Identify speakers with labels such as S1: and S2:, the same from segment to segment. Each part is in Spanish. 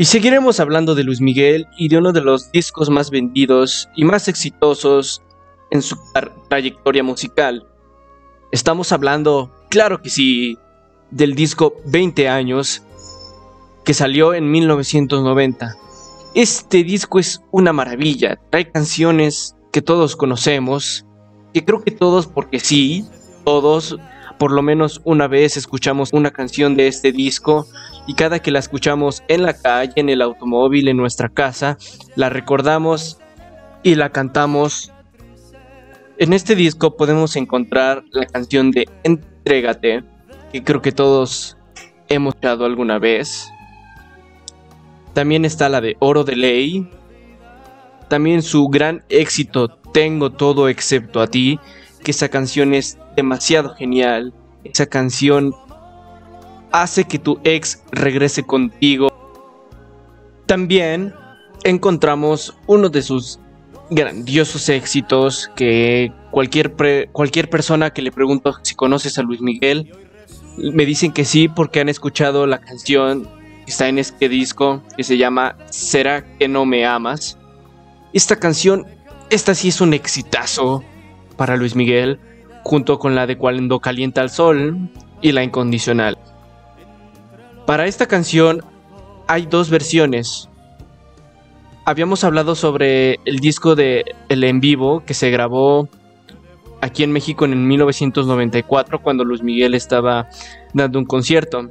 S1: Y seguiremos hablando de Luis Miguel y de uno de los discos más vendidos y más exitosos en su trayectoria musical. Estamos hablando, claro que sí, del disco 20 años que salió en 1990. Este disco es una maravilla, trae canciones que todos conocemos, que creo que todos, porque sí, todos, por lo menos una vez escuchamos una canción de este disco y cada que la escuchamos en la calle, en el automóvil, en nuestra casa, la recordamos y la cantamos. En este disco podemos encontrar la canción de Entrégate, que creo que todos hemos escuchado alguna vez. También está la de Oro de Ley. También su gran éxito Tengo todo excepto a ti, que esa canción es demasiado genial. Esa canción hace que tu ex regrese contigo. También encontramos uno de sus grandiosos éxitos que cualquier, cualquier persona que le pregunto si conoces a Luis Miguel me dicen que sí porque han escuchado la canción está en este disco que se llama ¿Será que no me amas? Esta canción, esta sí es un exitazo para Luis Miguel, junto con la de Cuando calienta el sol y la incondicional. Para esta canción hay dos versiones. Habíamos hablado sobre el disco de El en vivo que se grabó aquí en México en 1994 cuando Luis Miguel estaba dando un concierto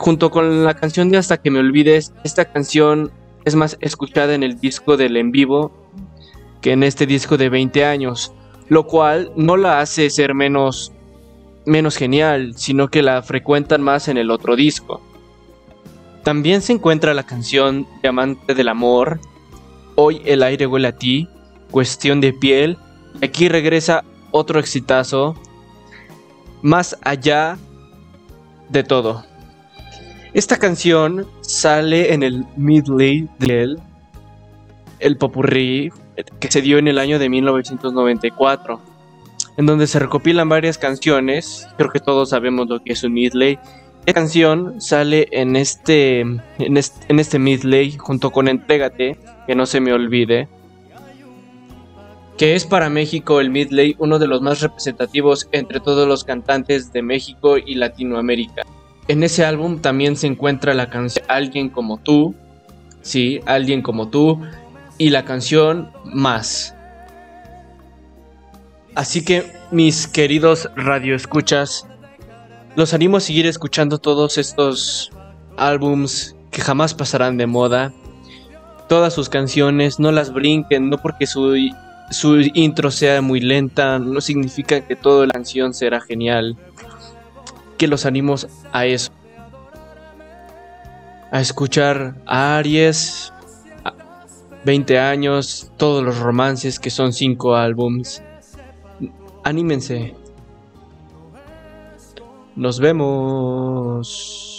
S1: junto con la canción de Hasta que me olvides, esta canción es más escuchada en el disco del en vivo que en este disco de 20 años, lo cual no la hace ser menos menos genial, sino que la frecuentan más en el otro disco. También se encuentra la canción Diamante del Amor, Hoy el aire huele a ti, Cuestión de piel, aquí regresa otro exitazo, Más allá de todo. Esta canción sale en el midley de el popurrí que se dio en el año de 1994, en donde se recopilan varias canciones. Creo que todos sabemos lo que es un midley. Esta canción sale en este, en este, en midley junto con Entrégate, que no se me olvide, que es para México el midley uno de los más representativos entre todos los cantantes de México y Latinoamérica. En ese álbum también se encuentra la canción Alguien como tú, sí, Alguien como tú, y la canción Más. Así que, mis queridos radioescuchas, los animo a seguir escuchando todos estos álbums que jamás pasarán de moda. Todas sus canciones, no las brinquen, no porque su, su intro sea muy lenta, no significa que toda la canción será genial que los animos a eso. A escuchar a Aries, 20 años, todos los romances que son 5 álbums. Anímense. Nos vemos.